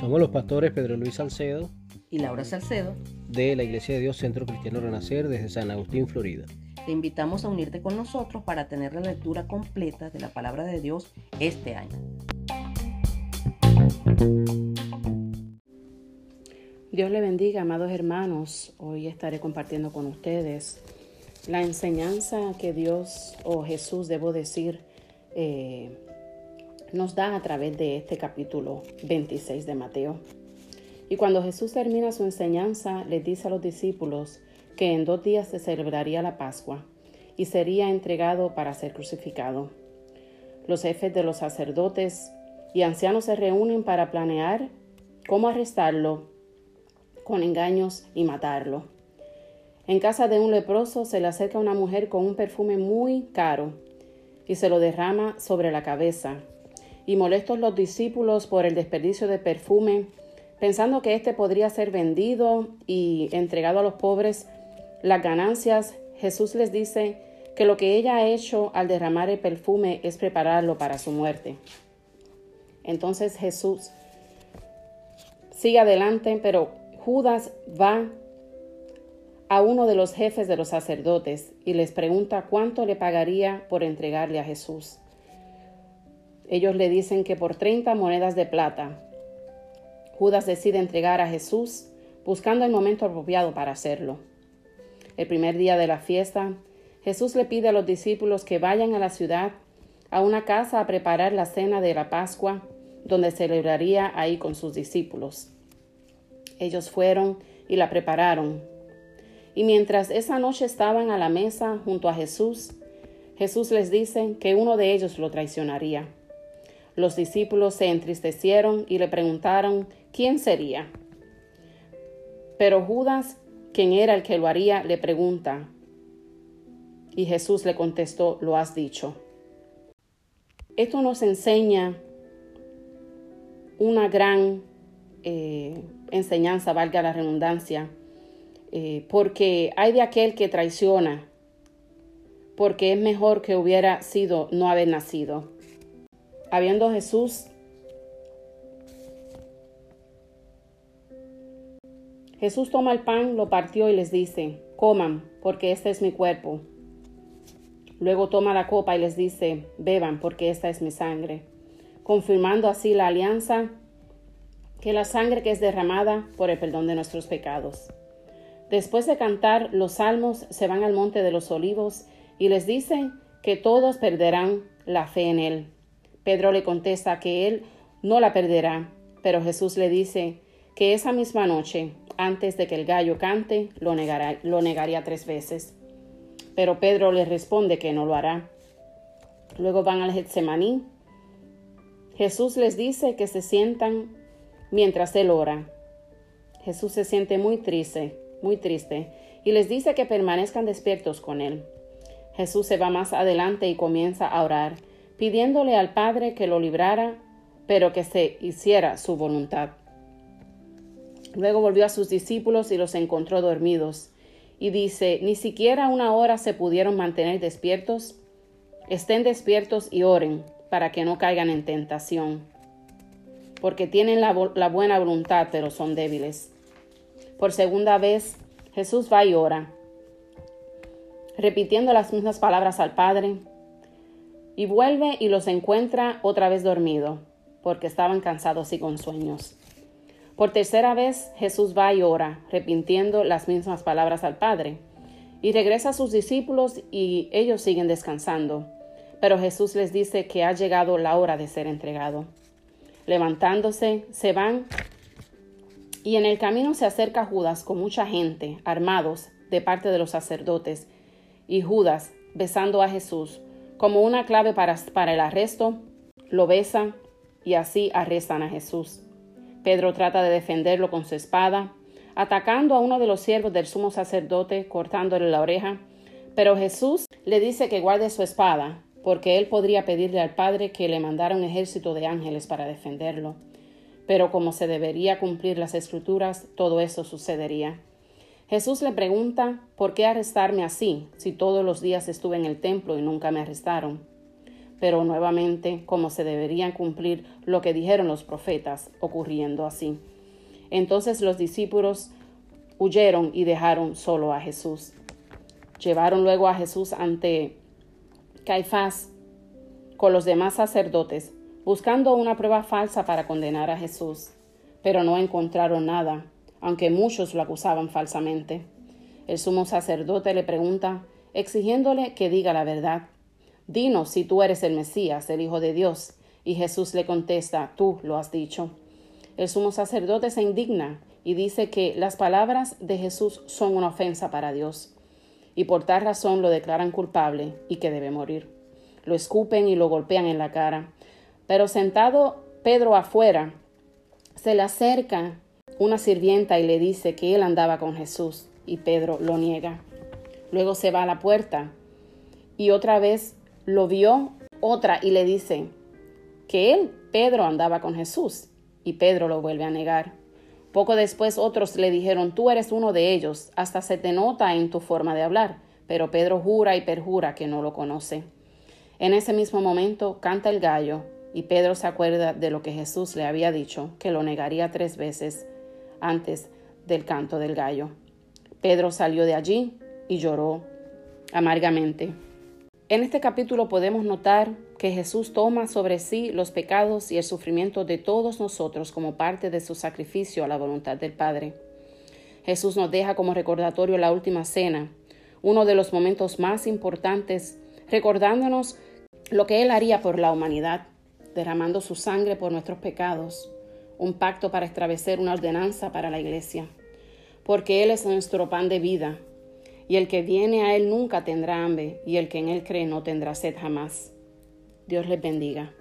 Somos los pastores Pedro Luis Salcedo y Laura Salcedo de la Iglesia de Dios Centro Cristiano Renacer desde San Agustín, Florida. Te invitamos a unirte con nosotros para tener la lectura completa de la palabra de Dios este año. Dios le bendiga, amados hermanos. Hoy estaré compartiendo con ustedes la enseñanza que Dios o Jesús, debo decir, eh, nos da a través de este capítulo 26 de Mateo. Y cuando Jesús termina su enseñanza, le dice a los discípulos que en dos días se celebraría la Pascua y sería entregado para ser crucificado. Los jefes de los sacerdotes y ancianos se reúnen para planear cómo arrestarlo con engaños y matarlo. En casa de un leproso se le acerca una mujer con un perfume muy caro y se lo derrama sobre la cabeza. Y molestos los discípulos por el desperdicio de perfume, pensando que éste podría ser vendido y entregado a los pobres, las ganancias, Jesús les dice que lo que ella ha hecho al derramar el perfume es prepararlo para su muerte. Entonces Jesús sigue adelante, pero Judas va a uno de los jefes de los sacerdotes y les pregunta cuánto le pagaría por entregarle a Jesús. Ellos le dicen que por 30 monedas de plata. Judas decide entregar a Jesús buscando el momento apropiado para hacerlo. El primer día de la fiesta, Jesús le pide a los discípulos que vayan a la ciudad, a una casa a preparar la cena de la Pascua, donde celebraría ahí con sus discípulos. Ellos fueron y la prepararon. Y mientras esa noche estaban a la mesa junto a Jesús, Jesús les dice que uno de ellos lo traicionaría. Los discípulos se entristecieron y le preguntaron quién sería. Pero Judas, quien era el que lo haría, le pregunta. Y Jesús le contestó, lo has dicho. Esto nos enseña una gran eh, enseñanza, valga la redundancia, eh, porque hay de aquel que traiciona, porque es mejor que hubiera sido no haber nacido. Habiendo Jesús Jesús toma el pan, lo partió y les dice, coman, porque este es mi cuerpo. Luego toma la copa y les dice, beban, porque esta es mi sangre, confirmando así la alianza que la sangre que es derramada por el perdón de nuestros pecados. Después de cantar los salmos, se van al monte de los olivos y les dicen que todos perderán la fe en él. Pedro le contesta que él no la perderá, pero Jesús le dice que esa misma noche, antes de que el gallo cante, lo, negará, negaría tres veces. Pero Pedro le responde que no lo hará. Luego van al Getsemaní. Jesús les dice que se sientan mientras él ora. Jesús se siente muy triste, muy triste, y les dice que permanezcan despiertos con él. Jesús se va más adelante y comienza a orar, pidiéndole al Padre que lo librara, pero que se hiciera su voluntad. Luego volvió a sus discípulos y los encontró dormidos, y dice, ni siquiera una hora se pudieron mantener despiertos. Estén despiertos y oren, para que no caigan en tentación porque tienen la, buena voluntad, pero son débiles. Por segunda vez, Jesús va y ora, repitiendo las mismas palabras al Padre, y vuelve y los encuentra otra vez dormido, porque estaban cansados y con sueños. Por tercera vez Jesús va y ora, repitiendo las mismas palabras al Padre, y regresa a sus discípulos y ellos siguen descansando. Pero Jesús les dice que ha llegado la hora de ser entregado. Levantándose, se van y en el camino se acerca Judas con mucha gente, armados, de parte de los sacerdotes, y Judas, besando a Jesús, como una clave para, el arresto, lo besan y así arrestan a Jesús. Pedro trata de defenderlo con su espada, atacando a uno de los siervos del sumo sacerdote, cortándole la oreja, pero Jesús le dice que guarde su espada, porque él podría pedirle al Padre que le mandara un ejército de ángeles para defenderlo. Pero como se debería cumplir las escrituras, todo eso sucedería. Jesús le pregunta, ¿por qué arrestarme así si todos los días estuve en el templo y nunca me arrestaron? pero nuevamente como se deberían cumplir lo que dijeron los profetas, ocurriendo así. Entonces los discípulos huyeron y dejaron solo a Jesús. Llevaron luego a Jesús ante Caifás con los demás sacerdotes, buscando una prueba falsa para condenar a Jesús, pero no encontraron nada, aunque muchos lo acusaban falsamente. El sumo sacerdote le pregunta, exigiéndole que diga la verdad. Dinos si tú eres el Mesías, el Hijo de Dios. Y Jesús le contesta, tú lo has dicho. El sumo sacerdote se indigna y dice que las palabras de Jesús son una ofensa para Dios, y por tal razón lo declaran culpable y que debe morir. Lo escupen y lo golpean en la cara. Pero sentado Pedro afuera, se le acerca una sirvienta y le dice que él andaba con Jesús, y Pedro lo niega. Luego se va a la puerta y otra vez lo vio otra y le dice que él, Pedro, andaba con Jesús y Pedro lo vuelve a negar. Poco después otros le dijeron, tú eres uno de ellos, hasta se te nota en tu forma de hablar, pero Pedro jura y perjura que no lo conoce. En ese mismo momento canta el gallo y Pedro se acuerda de lo que Jesús le había dicho, que lo negaría tres veces antes del canto del gallo. Pedro salió de allí y lloró amargamente. En este capítulo podemos notar que Jesús toma sobre sí los pecados y el sufrimiento de todos nosotros como parte de su sacrificio a la voluntad del Padre. Jesús nos deja como recordatorio la última cena, uno de los momentos más importantes, recordándonos lo que Él haría por la humanidad, derramando su sangre por nuestros pecados, un pacto para establecer una ordenanza para la iglesia, porque Él es nuestro pan de vida, y el que viene a Él nunca tendrá hambre, y el que en Él cree no tendrá sed jamás. Dios les bendiga.